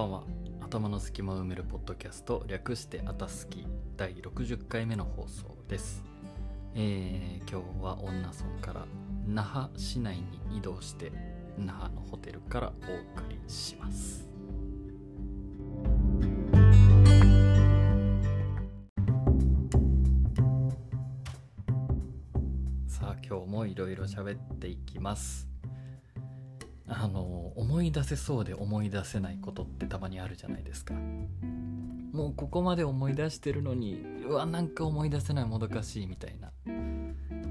ばんは。頭の隙間を埋めるポッドキャスト略してあたすき第60回目の放送です、えー今日は女村から那覇市内に移動して那覇のホテルからお送りします。さあ今日もいろいろ喋っていきます。あの思い出せそうで思い出せないことってたまにあるじゃないですか。もうここまで思い出してるのにうわなんか思い出せないもどかしいみたいな。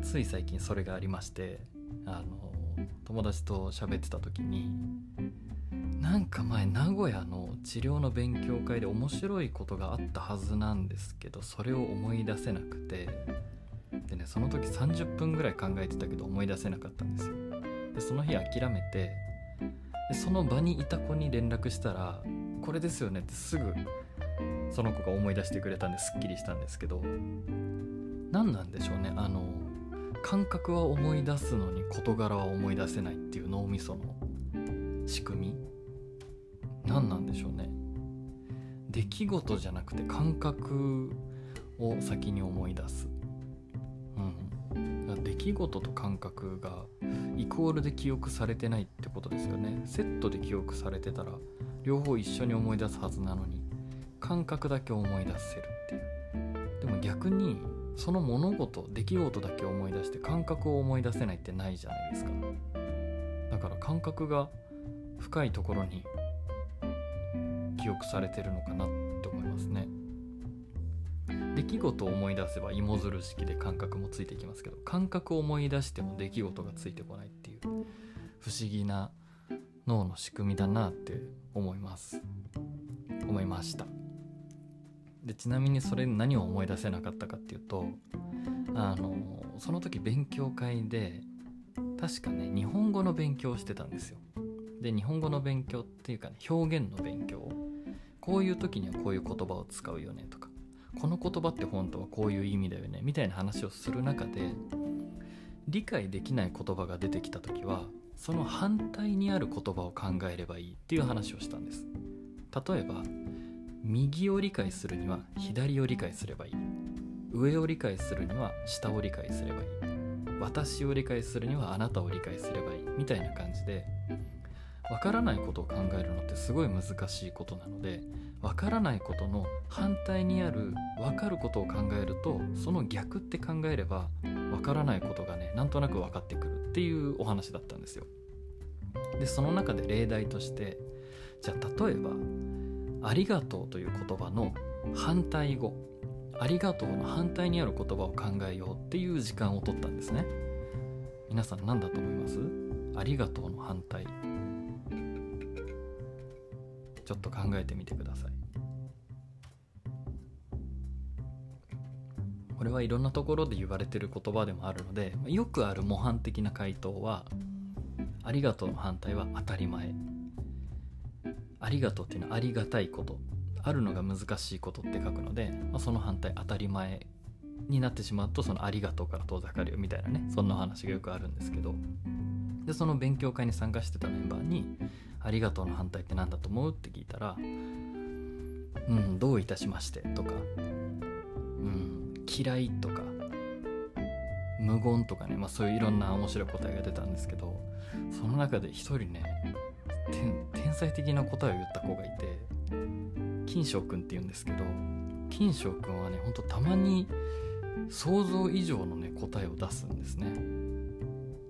つい最近それがありましてあの友達と喋ってた時になんか前名古屋の治療の勉強会で面白いことがあったはずなんですけどそれを思い出せなくて。でねその時30分ぐらい考えてたけど思い出せなかったんですよ。でその日諦めてでその場にいた子に連絡したら「これですよね」ってすぐその子が思い出してくれたんですっきりしたんですけど何なんでしょうねあの感覚は思い出すのに事柄は思い出せないっていう脳みその仕組み。何なんでしょうね。出来事じゃなくて感覚を先に思い出す。うん。出来事と感覚がイコールで記憶されてないってことですよね。セットで記憶されてたら両方一緒に思い出すはずなのに感覚だけ思い出せるっていう。でも逆にその物事出来事だけ思い出して感覚を思い出せないってないじゃないですか。だから感覚が深いところに記憶されてるのかなって思いますね。出来事を思い出せば芋づる式で感覚もついてきますけど感覚を思い出しても出来事がついてこない。不思議な脳の仕組みだなって思います。思いました。でちなみにそれ何を思い出せなかったかっていうとあのその時勉強会で確かね日本語の勉強をしてたんですよ。で日本語の勉強っていうかね表現の勉強こういう時にはこういう言葉を使うよねとかこの言葉って本当はこういう意味だよねみたいな話をする中で理解できない言葉が出てきた時はその反対にある言葉を考えればいいっていう話をしたんです。例えば右を理解するには左を理解すればいい。上を理解するには下を理解すればいい。私を理解するにはあなたを理解すればいい。みたいな感じでわからないことを考えるのってすごい難しいことなのでわからないことの反対にあるわかることを考えるとその逆って考えればわからないことがねなんとなく分かってくる。っていうお話だったんですよ。でその中で例題としてじゃあ例えば「ありがとう」という言葉の反対語「ありがとう」の反対にある言葉を考えようっていう時間を取ったんですね。皆さん何だと思います？ありがとうの反対。ちょっと考えてみてください。これはいろんなところで言われてる言葉でもあるのでよくある模範的な回答は「ありがとう」の反対は「当たり前」ありがとうっていうのはありがたいことあるのが難しいことって書くので、まあ、その反対当たり前になってしまうとそのありがとうから遠ざかるよみたいなねそんな話がよくあるんですけどでその勉強会に参加してたメンバーに「ありがとうの反対って何だと思う?」って聞いたら「うんどういたしまして」とか「うん嫌い」とか「無言」とかね、まあ、そういういろんな面白い答えが出たんですけどその中で一人ね天才的な答えを言った子がいて金翔くんって言うんですけど金翔くんはねほんとたまに想像以上のね答えを出すんですね。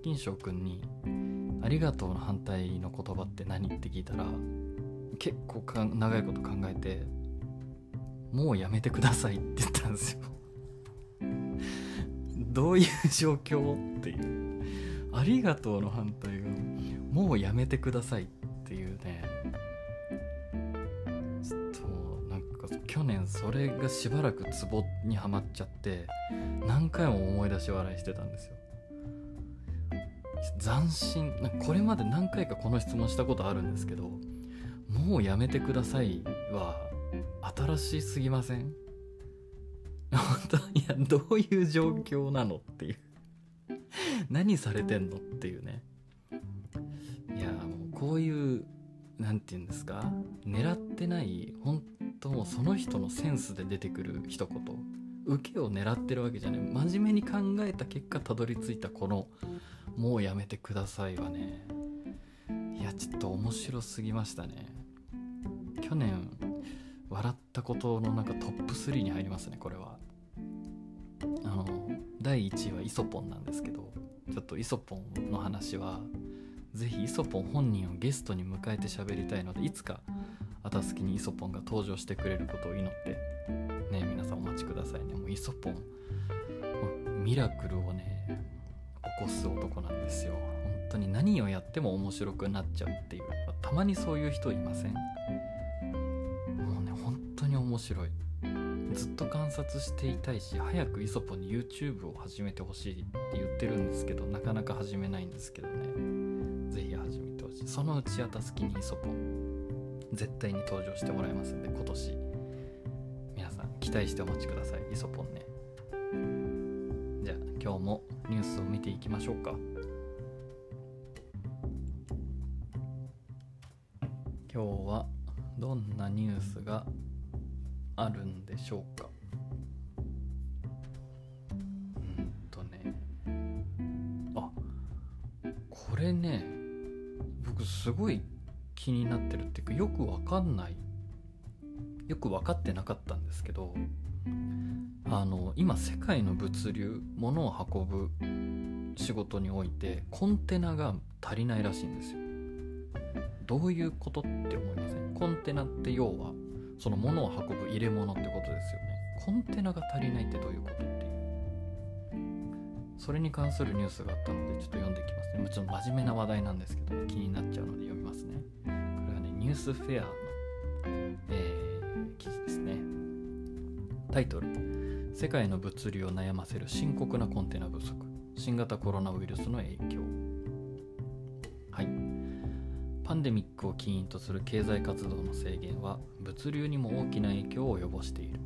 金翔くんに「ありがとう」の反対の言葉って何って聞いたら結構長いこと考えて「もうやめてください」って言ったんですよ。どういう状況っていう「ありがとう」の反対が「もうやめてください」っていうね。ちょっとなんか去年それがしばらくツボにはまっちゃって何回も思い出し笑いしてたんですよ。斬新これまで何回かこの質問したことあるんですけど「もうやめてください」は新しすぎません？本当いやどういう状況なのっていう。何されてんのっていうね。いやもうこういう何て言うんですか。狙ってない本当もうその人のセンスで出てくる一言。受けを狙ってるわけじゃない。真面目に考えた結果たどり着いたこの「もうやめてください」はね。いやちょっと面白すぎましたね。去年笑ったことのなんかトップ3に入りますねこれは。第1位はイソポンなんですけどちょっとイソポンの話はぜひイソポン本人をゲストに迎えて喋りたいのでいつかあたすきにイソポンが登場してくれることを祈ってね皆さんお待ちくださいね。もうイソポンミラクルをね起こす男なんですよ。本当に何をやっても面白くなっちゃうっていう。たまにそういう人いません？もうね本当に面白い。ずっと観察していたいし早くイソポに YouTube を始めてほしいって言ってるんですけどなかなか始めないんですけどね。是非始めてほしい。そのうちあたすきにイソポ絶対に登場してもらいますんで今年。皆さん期待してお待ちください。イソポンね。じゃあ今日もニュースを見ていきましょうか。今日はどんなニュースがしょうか。うんとね。あこれね僕すごい気になってるっていうかよくわかんない。よく分かってなかったんですけどあの今世界の物流物を運ぶ仕事においてコンテナが足りないらしいんですよ。どういうことって思いません？コンテナって要はその物を運ぶ入れ物ってことですよね。コンテナが足りないってどういうことっていう。それに関するニュースがあったのでちょっと読んでいきますね。もちろん真面目な話題なんですけど、ね、気になっちゃうので読みますね。これはねニュースフェアの、えー、記事ですね。タイトル。世界の物流を悩ませる深刻なコンテナ不足。新型コロナウイルスの影響。はい。パンデミックを起因とする経済活動の制限は物流にも大きな影響を及ぼしている。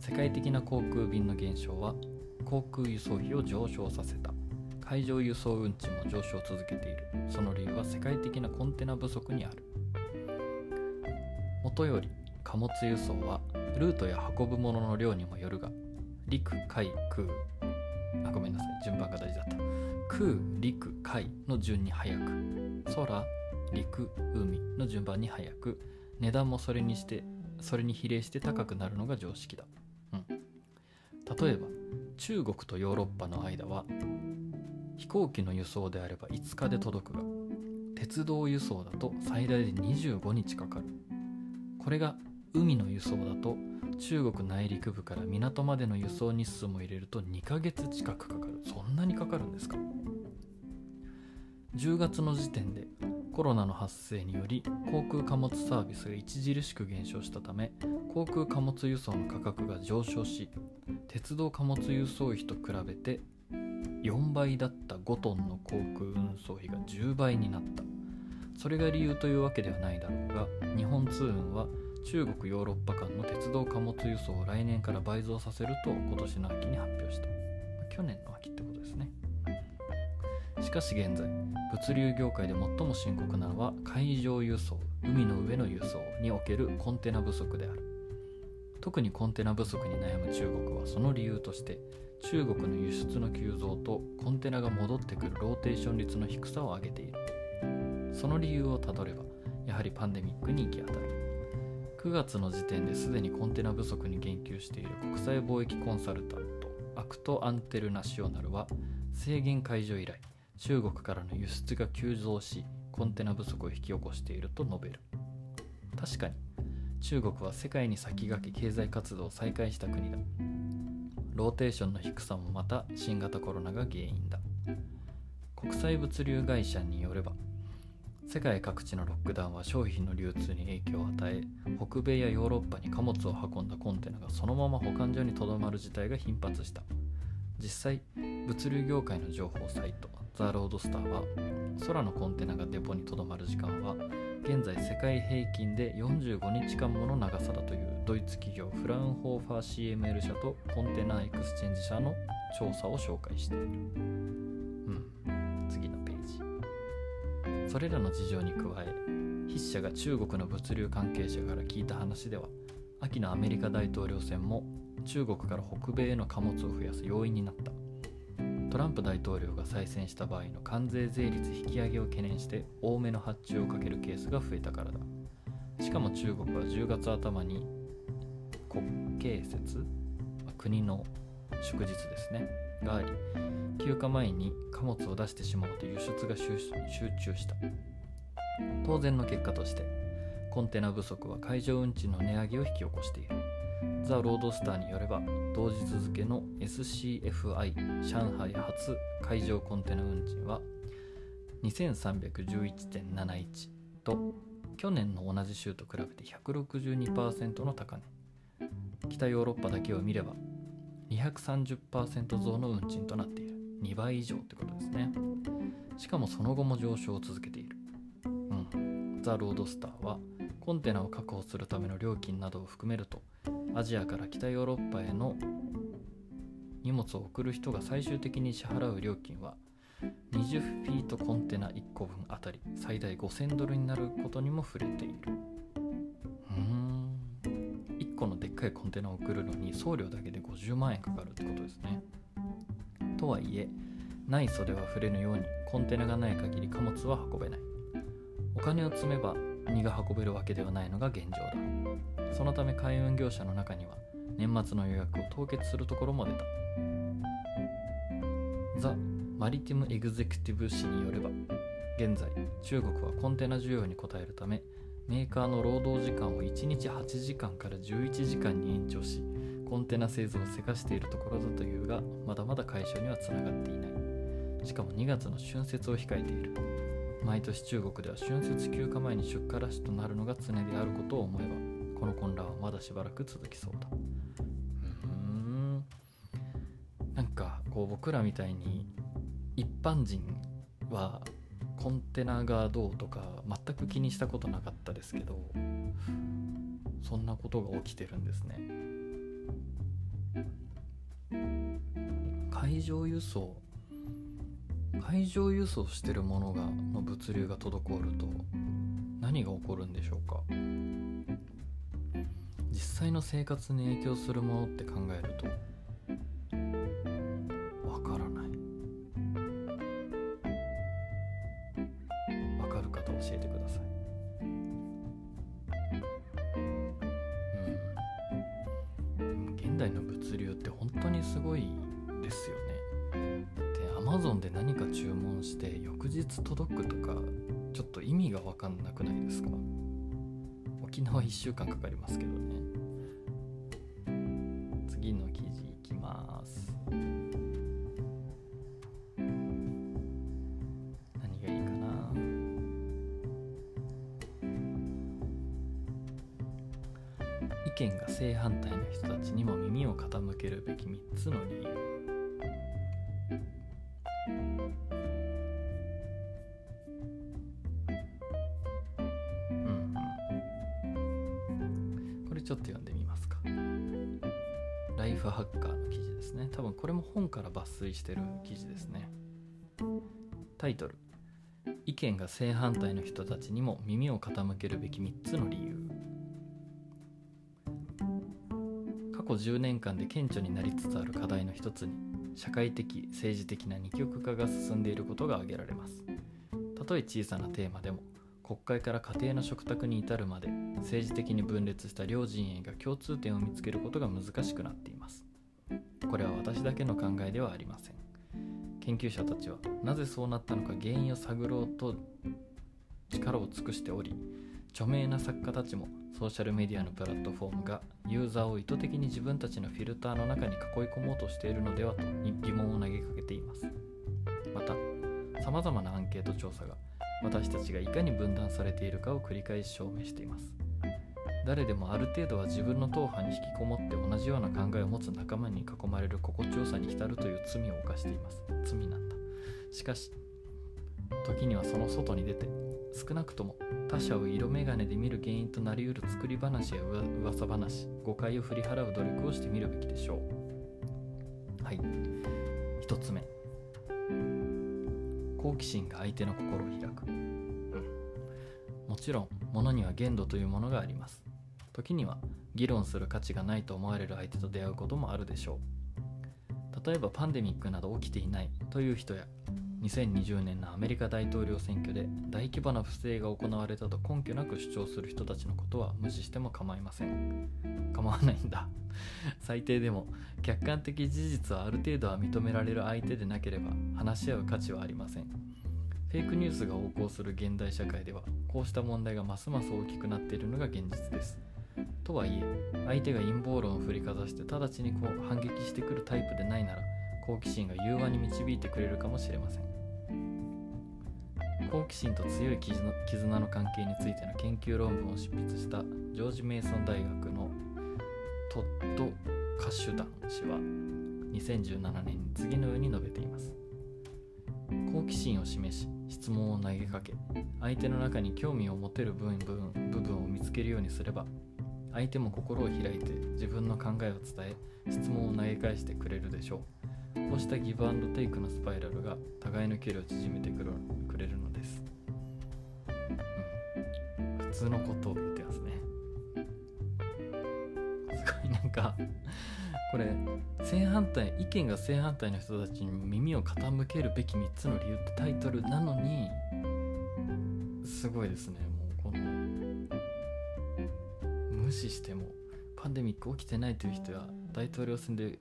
世界的な航空便の減少は航空輸送費を上昇させた。海上輸送運賃も上昇を続けている。その理由は世界的なコンテナ不足にある。もとより貨物輸送はルートや運ぶものの量にもよるが陸海空。あごめんなさい。順番が大事だった。空陸海の順に早く。空陸海の順番に早く。値段もそれにしてそれに比例して高くなるのが常識だ、うん、例えば中国とヨーロッパの間は飛行機の輸送であれば5日で届くが鉄道輸送だと最大で25日かかる。これが海の輸送だと中国内陸部から港までの輸送日数も入れると2ヶ月近くかかる。そんなにかかるんですか？10月の時点でコロナの発生により航空貨物サービスが著しく減少したため航空貨物輸送の価格が上昇し鉄道貨物輸送費と比べて4倍だった5トンの航空運送費が10倍になった。それが理由というわけではないだろうが日本通運は中国ヨーロッパ間の鉄道貨物輸送を来年から倍増させると今年の秋に発表した。去年の秋ってことですね。しかし現在物流業界で最も深刻なのは海上輸送海の上の輸送におけるコンテナ不足である。特にコンテナ不足に悩む中国はその理由として中国の輸出の急増とコンテナが戻ってくるローテーション率の低さを挙げている。その理由をたどればやはりパンデミックに行き当たる。9月の時点ですでにコンテナ不足に言及している国際貿易コンサルタント Acte International は制限解除以来中国からの輸出が急増しコンテナ不足を引き起こしていると述べる。確かに中国は世界に先駆け経済活動を再開した国だ。ローテーションの低さもまた新型コロナが原因だ。国際物流会社によれば世界各地のロックダウンは商品の流通に影響を与え北米やヨーロッパに貨物を運んだコンテナがそのまま保管所にとどまる事態が頻発した。実際物流業界の情報サイト The Loadstar は空のコンテナがデポにとどまる時間は現在世界平均で45日間もの長さだというドイツ企業フラウンホーファー CML 社と Container xChange 社の調査を紹介している。うん。次のページ。それらの事情に加え、筆者が中国の物流関係者から聞いた話では秋のアメリカ大統領選も中国から北米への貨物を増やす要因になったトランプ大統領が再選した場合の関税税率引き上げを懸念して多めの発注をかけるケースが増えたからだ。しかも中国は10月頭に国慶節国の祝日ですねがあり休暇前に貨物を出してしまうと輸出が集中した。当然の結果としてコンテナ不足は海上運賃の値上げを引き起こしている。ザ・ロードスターによれば同日付の SCFI 上海発海上コンテナ運賃は2311.71と去年の同じ週と比べて162%の高値。北ヨーロッパだけを見れば230%増の運賃となっている。2倍以上ってことですね。しかもその後も上昇を続けている。うん。ザ・ロードスターはコンテナを確保するための料金などを含めるとアジアから北ヨーロッパへの荷物を送る人が最終的に支払う料金は20フィートコンテナ1個分あたり最大5000ドルになることにも触れている。うん。1個のでっかいコンテナを送るのに送料だけで50万円かかるってことですね。とはいえ内袖は触れぬようにコンテナがない限り貨物は運べない。お金を積めば荷が運べるわけではないのが現状だ。そのため海運業者の中には年末の予約を凍結するところも出た。ザ・マリティム・エグゼクティブ誌によれば現在中国はコンテナ需要に応えるためメーカーの労働時間を1日8時間から11時間に延長しコンテナ製造をせかしているところだというがまだまだ解消にはつながっていない。しかも2月の春節を控えている。毎年中国では春節休暇前に出荷ラッシュとなるのが常であることを思えばこの混乱はまだしばらく続きそうだ。うん。なんかこう僕らみたいに一般人はコンテナがどうとか全く気にしたことなかったですけどそんなことが起きてるんですね。海上輸送。海上輸送してるものがの物流が滞ると何が起こるんでしょうか？実際の生活に影響するものって考えると見が正反対の人たちにも耳を傾けるべき3つの理由。うん。これちょっと読んでみますか。ライフハッカーの記事ですね。多分これも本から抜粋してる記事ですね。タイトル。意見が正反対の人たちにも耳を傾けるべき3つの理由。去10年間で顕著になりつつある課題の一つに社会的政治的な二極化が進んでいることが挙げられます。たとえ小さなテーマでも国会から家庭の食卓に至るまで政治的に分裂した両陣営が共通点を見つけることが難しくなっています。これは私だけの考えではありません。研究者たちはなぜそうなったのか原因を探ろうと力を尽くしており著名な作家たちもソーシャルメディアのプラットフォームがユーザーを意図的に自分たちのフィルターの中に囲い込もうとしているのではと疑問を投げかけています。またさまざまなアンケート調査が私たちがいかに分断されているかを繰り返し証明しています。誰でもある程度は自分の党派に引きこもって同じような考えを持つ仲間に囲まれる心地よさに浸るという罪を犯しています。罪なんだ。しかし時にはその外に出て少なくとも他者を色眼鏡で見る原因となりうる作り話や噂話誤解を振り払う努力をしてみるべきでしょう。はい。1つ目。好奇心が相手の心を開く、うん、もちろん物には限度というものがあります。時には議論する価値がないと思われる相手と出会うこともあるでしょう。例えばパンデミックなど起きていないという人や2020年のアメリカ大統領選挙で大規模な不正が行われたと根拠なく主張する人たちのことは無視しても構いません。構わないんだ。最低でも客観的事実はある程度は認められる相手でなければ話し合う価値はありません。フェイクニュースが横行する現代社会ではこうした問題がますます大きくなっているのが現実です。とはいえ相手が陰謀論を振りかざして直ちにこう反撃してくるタイプでないなら好奇心が融和に導いてくれるかもしれません。好奇心と強い絆の関係についての研究論文を執筆したジョージ・メイソン大学のトッド・カシュダン氏は2017年に次のように述べています。好奇心を示し質問を投げかけ相手の中に興味を持てる部分部分を見つけるようにすれば相手も心を開いて自分の考えを伝え質問を投げ返してくれるでしょう。こうしたギブアンドテイクのスパイラルが互いの距離を縮めてくるくれるのです、うん、普通のことを言ってますね。すごいなんかこれ正反対意見が正反対の人たちに耳を傾けるべき3つの理由ってタイトルなのにすごいですね。もうこの無視してもパンデミック起きてないという人や大統領選で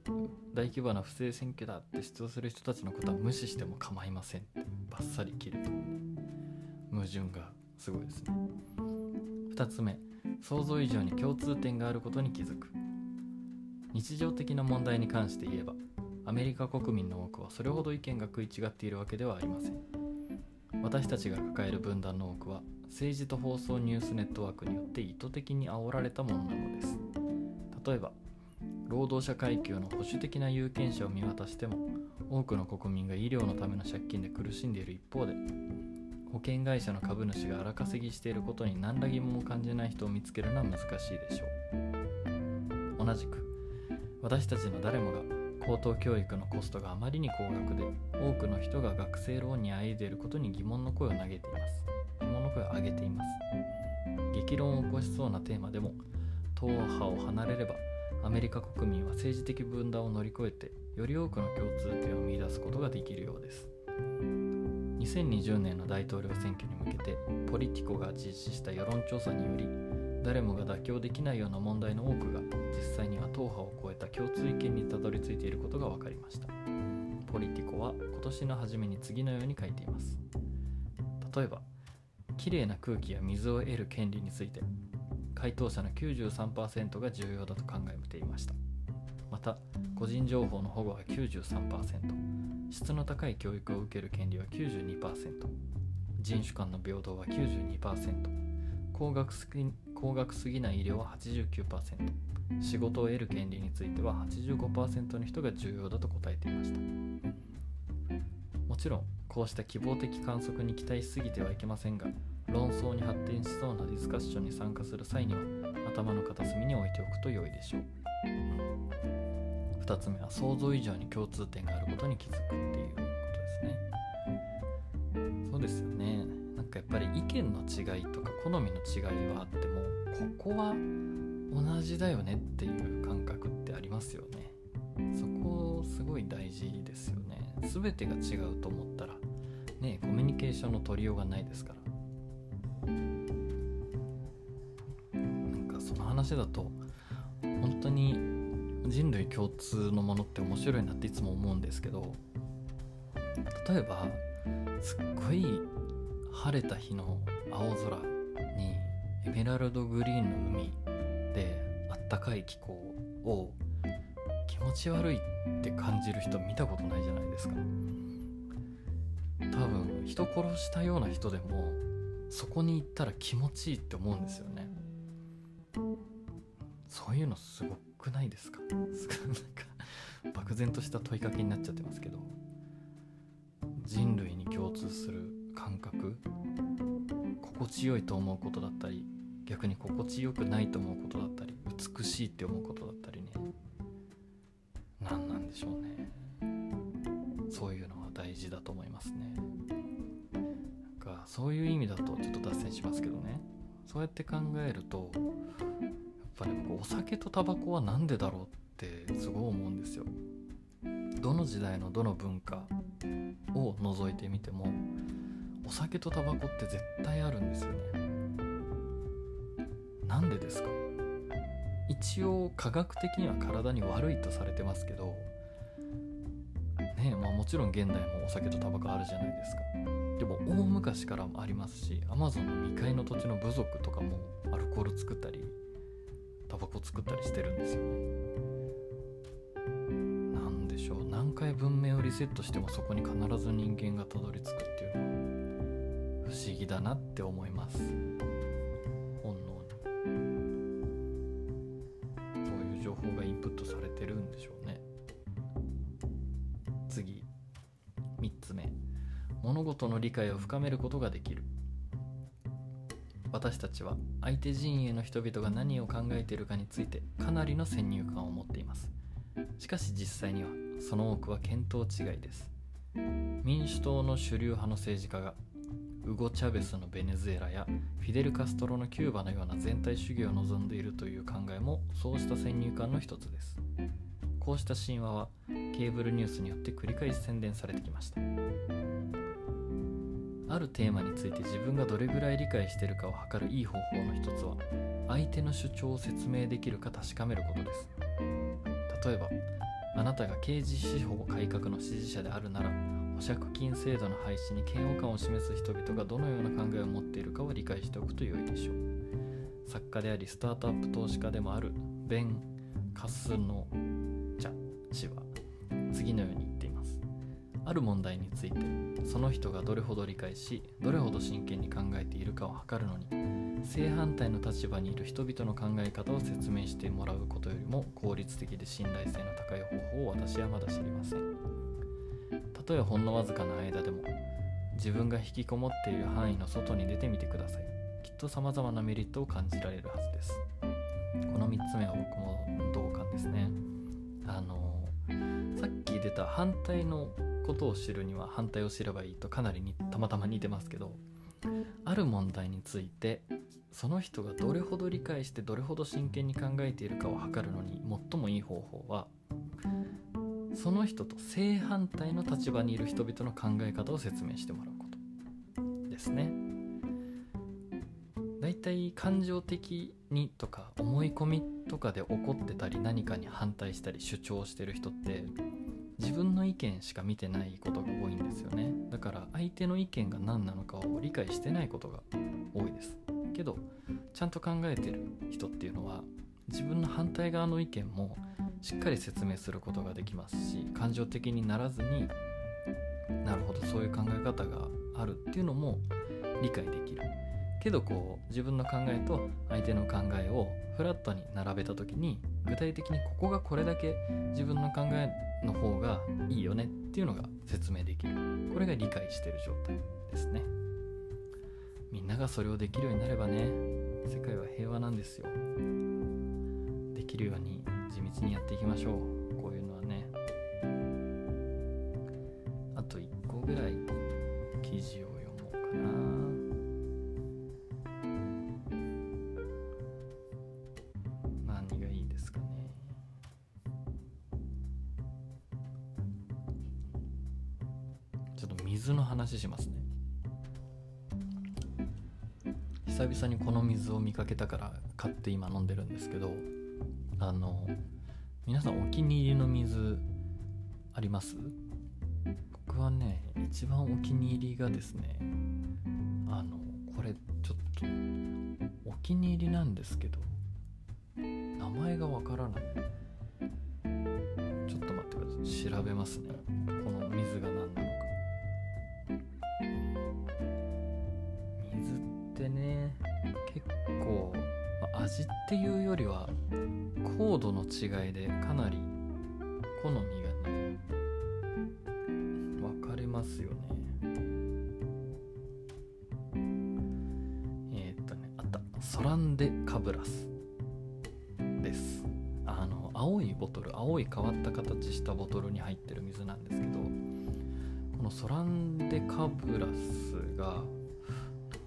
大規模な不正選挙だって主張する人たちのことは無視しても構いません。ってバッサリ切る。と矛盾がすごいですね。2つ目。想像以上に共通点があることに気づく。日常的な問題に関して言えばアメリカ国民の多くはそれほど意見が食い違っているわけではありません。私たちが抱える分断の多くは政治と放送ニュースネットワークによって意図的に煽られたものなのです。例えば労働者階級の保守的な有権者を見渡しても多くの国民が医療のための借金で苦しんでいる一方で保険会社の株主が荒稼ぎしていることに何ら疑問を感じない人を見つけるのは難しいでしょう。同じく私たちの誰もが高等教育のコストがあまりに高額で多くの人が学生ローンにあいでいることに疑問の声を投げています。疑問の声を上げています。激論を起こしそうなテーマでも党派を離れればアメリカ国民は政治的分断を乗り越えてより多くの共通点を見いだすことができるようです。2020年の大統領選挙に向けてポリティコが実施した世論調査により誰もが妥協できないような問題の多くが実際には党派を超えた共通意見にたどり着いていることが分かりました。ポリティコは今年の初めに次のように書いています。例えばきれいな空気や水を得る権利について回答者の93%が重要だと考えていました。また個人情報の保護は93%質の高い教育を受ける権利は92%人種間の平等は92%高額すぎ高額すぎない医療は89%仕事を得る権利については85%の人が重要だと答えていました。もちろんこうした希望的観測に期待しすぎてはいけませんが論争に発展しそうなディスカッションに参加する際には頭の片隅に置いておくと良いでしょう。2つ目は想像以上に共通点があることに気づくっていうことですね。そうですよね。なんかやっぱり意見の違いとか好みの違いはあってもここは同じだよねっていう感覚ってありますよね。そこすごい大事ですよね。全てが違うと思ったらねコミュニケーションの取りようがないですから。話だと本当に人類共通のものって面白いなっていつも思うんですけど例えばすっごい晴れた日の青空にエメラルドグリーンの海であったかい気候を気持ち悪いって感じる人見たことないじゃないですか。多分人殺したような人でもそこに行ったら気持ちいいって思うんですよね。そういうのすごくないですか？なんか漠然とした問いかけになっちゃってますけど。人類に共通する感覚？心地よいと思うことだったり逆に心地よくないと思うことだったり美しいって思うことだったりね。何なんでしょうね。そういうのは大事だと思いますね。なんかそういう意味だとちょっと脱線しますけどね。そうやって考えるとぱり僕お酒とタバコは何でだろうってすごい思うんですよ。どの時代のどの文化を除いてみてもお酒とタバコって絶対あるんですよね。なんでですか？一応科学的には体に悪いとされてますけどねまあもちろん現代もお酒とタバコあるじゃないですか。でも大昔からもありますしアマゾンの未開の土地の部族とかもアルコール作ったりタバコ作ったりしてるんですよね。なんでしょう。何回文明をリセットしてもそこに必ず人間がたどり着くっていうのは不思議だなって思います。本能に。そういう情報がインプットされてるんでしょうね。次。3つ目。物事の理解を深めることができる。私たちは相手陣営の人々が何を考えているかについてかなりの先入観を持っています。しかし実際にはその多くは見当違いです。民主党の主流派の政治家がウゴ・チャベスのベネズエラやフィデル・カストロのキューバのような全体主義を望んでいるという考えもそうした先入観の一つです。こうした神話はケーブルニュースによって繰り返し宣伝されてきました。あるテーマについて自分がどれぐらい理解しているかを測るいい方法の一つは相手の主張を説明できるか確かめることです。例えばあなたが刑事司法改革の支持者であるなら保釈金制度の廃止に嫌悪感を示す人々がどのような考えを持っているかを理解しておくと良いでしょう。作家でありスタートアップ投資家でもあるベン・カスノチャ氏は次のようにある問題についてその人がどれほど理解しどれほど真剣に考えているかを測るのに正反対の立場にいる人々の考え方を説明してもらうことよりも効率的で信頼性の高い方法を私はまだ知りません。たとえほんのわずかな間でも自分が引きこもっている範囲の外に出てみてください。きっと様々なメリットを感じられるはずです。この3つ目は僕も同感ですね。あのさっき出た反対のことを知るには反対を知ればいいとかなりにたまたま似てますけどある問題についてその人がどれほど理解してどれほど真剣に考えているかを測るのに最もいい方法はその人と正反対の立場にいる人々の考え方を説明してもらうことですね。だいたい感情的にとか思い込みとかで怒ってたり何かに反対したり主張してる人って自分の意見しか見てないことが多いんですよね。だから相手の意見が何なのかを理解してないことが多いです。けどちゃんと考えてる人っていうのは自分の反対側の意見もしっかり説明することができますし感情的にならずになるほどそういう考え方があるっていうのも理解できる。けどこう自分の考えと相手の考えをフラットに並べた時に具体的にここがこれだけ自分の考えの方がいいよねっていうのが説明できる。これが理解してる状態ですね。みんながそれをできるようになればね世界は平和なんですよ。できるように地道にやっていきましょう。こういうのはね。あと1個ぐらいですけどあの皆さんお気に入りの水あります？僕はね一番お気に入りがですねあのこれちょっとお気に入りなんですけど名前がわからない。ちょっと待ってください。調べますね。っていうよりは高度の違いでかなり好みがね分かれますよね。えーっとねあった。ソランデカブラス。です。あの青いボトル青い変わった形したボトルに入ってる水なんですけどこのソランデカブラスが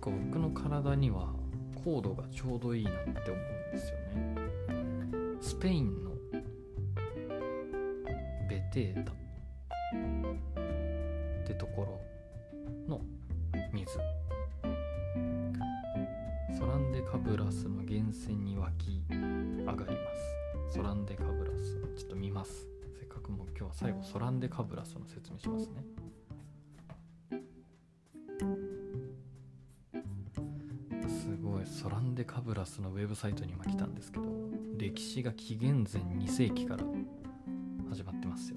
僕の体には高度がちょうどいいなって思うんですよね。スペインのベテータってところの水。ソランデカブラスの源泉に湧き上がります。ソランデカブラス。ちょっと見ます。せっかくもう今日は最後ソランデカブラスの説明しますね。いソランデカブラスのウェブサイトに今来たんですけど歴史が紀元前2世紀から始まってますよ。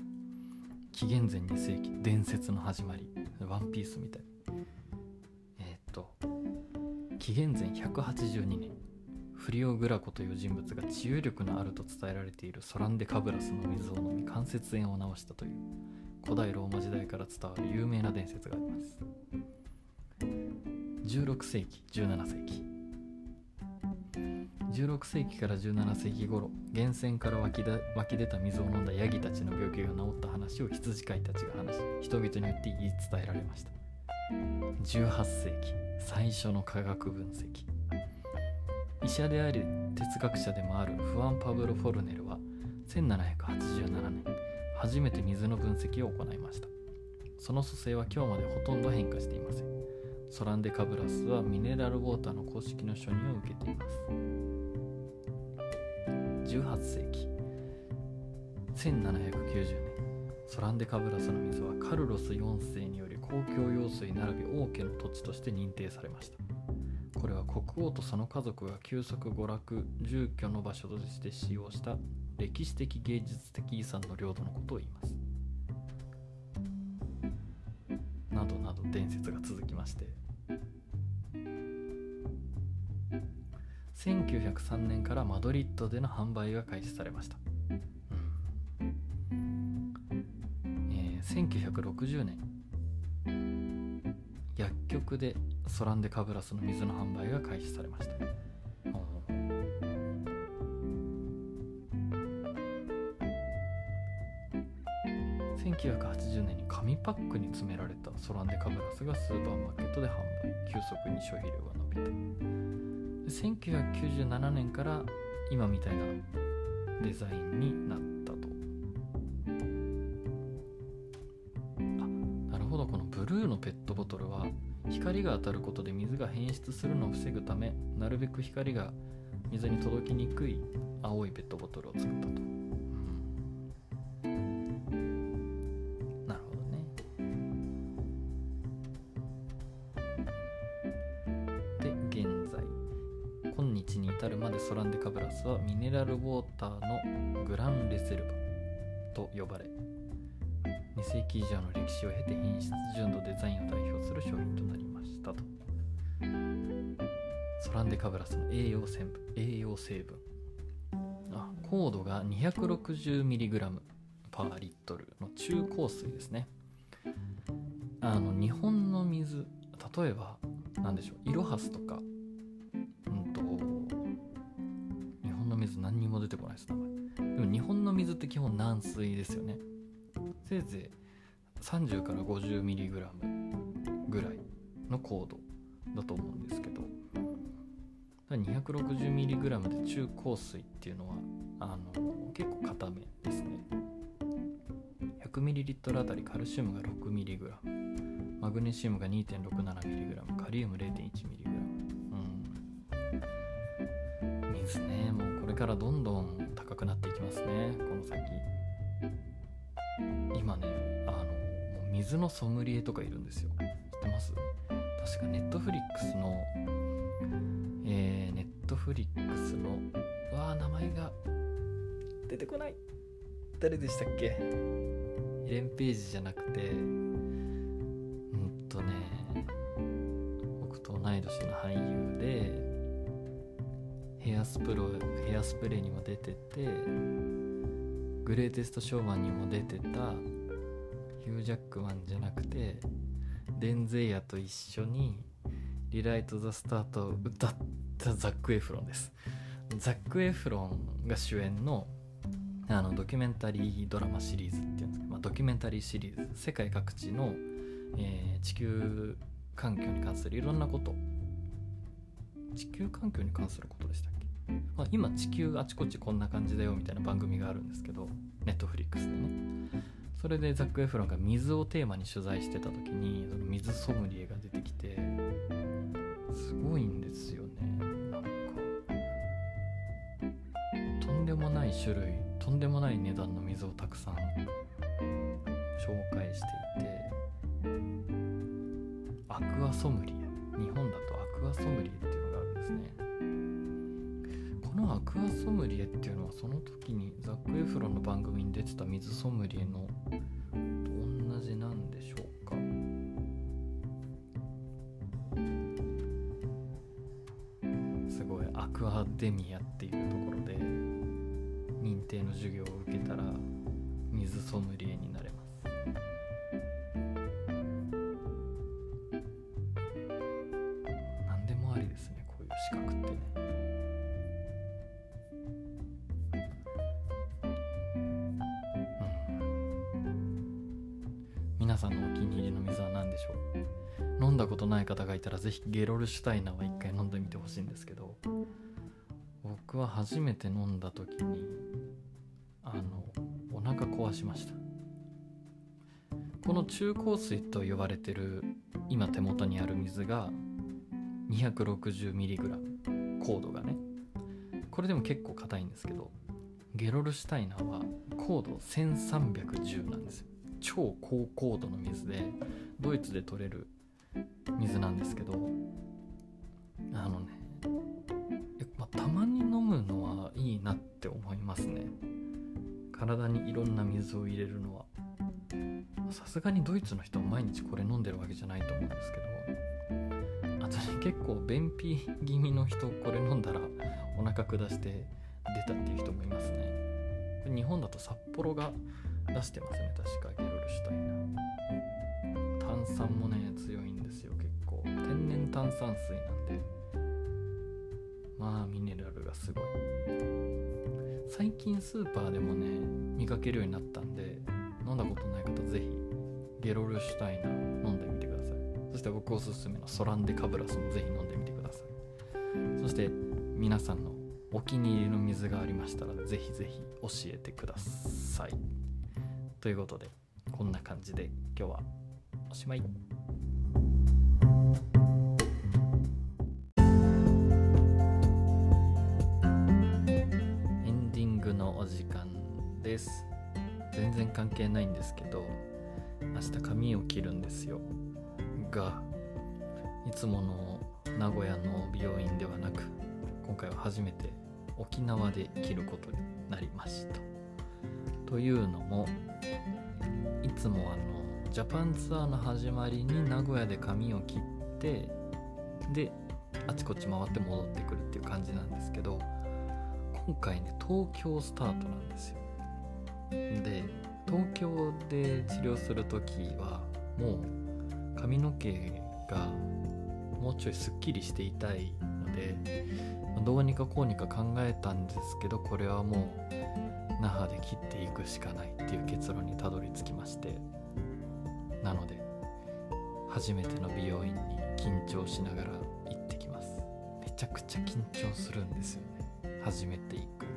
紀元前2世紀伝説の始まりワンピースみたい。えーっと紀元前182年フリオ・グラコという人物が治癒力のあると伝えられているソランデカブラスの水を飲み関節炎を治したという古代ローマ時代から伝わる有名な伝説があります。16世紀17世紀。16世紀から17世紀頃源泉から湧きだ湧き出た水を飲んだヤギたちの病気が治った話を羊飼いたちが話し人々によって言い伝えられました。18世紀最初の科学分析。医者であり哲学者でもあるフアン・パブロ・フォルネルは1787年初めて水の分析を行いました。その組成は今日までほとんど変化していません。ソランデカブラスはミネラルウォーターの公式の承認を受けています。18世紀。1790年。ソランデカブラスの水はカルロス4世により公共用水並び王家の土地として認定されました。これは国王とその家族が休息娯楽住居の場所として使用した歴史的芸術的遺産の領土のことを言います。などなど伝説が続きまして1903年からマドリッドでの販売が開始されました、うん。えー1960年。薬局でソランデカブラスの水の販売が開始されました。1980年に紙パックに詰められたソランデカブラスがスーパーマーケットで販売。急速に消費量が伸びて。1997年から今みたいなデザインになったと。あなるほど。このブルーのペットボトルは光が当たることで水が変質するのを防ぐためなるべく光が水に届きにくい青いペットボトルを作ったと、ラルウォーターのグランレセルバと呼ばれ2世紀以上の歴史を経て品質純度デザインを代表する商品となりましたと。ソランデカブラスの栄養成分栄養成分。あ高度が 260mg パーリットルの中硬水ですね。あの日本の水例えば何でしょうイロハスとかって基本軟水ですよね。せいぜい30から 50mg ぐらいの高度だと思うんですけど。260mg で中硬水っていうのはあの結構硬めですね。100ml あたりカルシウムが 6mg マグネシウムが 2.67mg カリウム 0.1mg うん。水ねもうこれからどんどんくなっていきますねこの先。今ねあのもう水のソムリエとかいるんですよ。知ってます？確かネットフリックスのえー、ネットフリックスのうわー名前が出てこない。誰でしたっけ？エレン・ページじゃなくてスプロヘアスプレーにも出ててグレイテストショーマンにも出てたヒュージャックマンじゃなくてデンゼイヤと一緒にリライト・ザ・スタートを歌ったザック・エフロンです。ザック・エフロンが主演のあのドキュメンタリードラマシリーズっていうんですか、まあ、ドキュメンタリーシリーズ世界各地の、えー地球環境に関するいろんなこと。地球環境に関すること、まあ、今地球あちこちこんな感じだよみたいな番組があるんですけどネットフリックスでね。それでザック・エフロンが水をテーマに取材してた時にその水ソムリエが出てきてすごいんですよね。なんかとんでもない種類とんでもない値段の水をたくさん紹介していてアクアソムリエ。日本だとアクアソムリエっていうのがあるんですね。クアソムリエっていうのはその時にザック・エフロンの番組に出てた水ソムリエのと同じなんでしょうか？すごいアクアデミアっていうところで認定の授業を受けたら水ソムリエになれます。ぜひゲロルシュタイナーは一回飲んでみてほしいんですけど僕は初めて飲んだ時にあのお腹壊しました。この中硬水と呼ばれてる今手元にある水が 260mg 高度がね。これでも結構硬いんですけどゲロルシュタイナーは高度1310なんですよ。超高高度の水でドイツで取れる水なんですけどあのねまあ、たまに飲むのはいいなって思いますね。体にいろんな水を入れるのは。さすがにドイツの人も毎日これ飲んでるわけじゃないと思うんですけど。あとね結構便秘気味の人これ飲んだらお腹下して出たっていう人もいますね。日本だと札幌が出してますね確か。ゲロルシュタイナー。炭酸もね強いんですよ結構。天然炭酸水なんで。まあミネラルがすごい。最近スーパーでもね見かけるようになったんで飲んだことない方ぜひゲロルシュタイナー飲んでみてください。そして僕おすすめのソランデカブラスもぜひ飲んでみてください。そして皆さんのお気に入りの水がありましたらぜひぜひ教えてください。ということでこんな感じで今日はおしまい。エンディングのお時間です。全然関係ないんですけど明日髪を切るんですよ。がいつもの名古屋の美容院ではなく今回は初めて沖縄で切ることになりました。というのもいつもあのジャパンツアーの始まりに名古屋で髪を切ってであちこち回って戻ってくるっていう感じなんですけど今回ね東京スタートなんですよ。で東京で治療する時はもう髪の毛がもうちょいすっきりしていたいのでどうにかこうにか考えたんですけどこれはもう那覇で切っていくしかないっていう結論にたどり着きまして。なので初めての美容院に緊張しながら行ってきます。めちゃくちゃ緊張するんですよね。初めて行くっ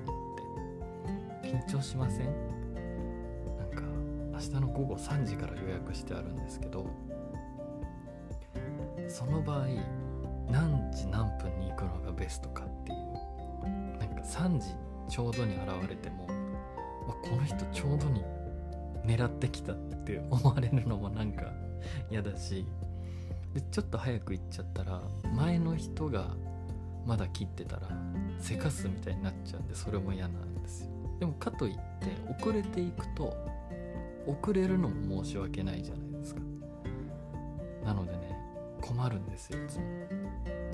て。緊張しません？なんか明日の午後3時から予約してあるんですけどその場合何時何分に行くのがベストかっていう。なんか3時ちょうどに現れてもこの人ちょうどに狙ってきたってって思われるのもなんか嫌だし。でちょっと早く行っちゃったら前の人がまだ切ってたらせかすみたいになっちゃうんでそれも嫌なんですよ。でもかといって遅れていくと遅れるのも申し訳ないじゃないですか。なのでね困るんですよいつも。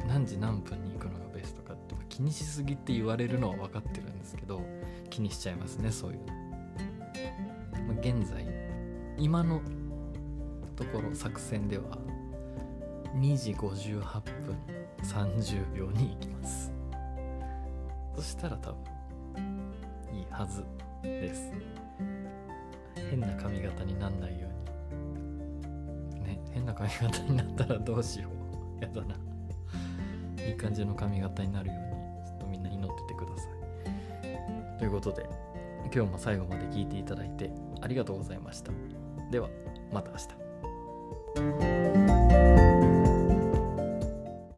何時何分に行くのがベストかって気にしすぎって言われるのは分かってるんですけど気にしちゃいますねそういうの、現在今のところ作戦では2時58分30秒に行きます。そしたら多分いいはずです。変な髪型になんないように。ね変な髪型になったらどうしよう。やだな。いい感じの髪型になるようにちょっとみんな祈っててください。ということで今日も最後まで聞いていただいてありがとうございました。ではまた明日。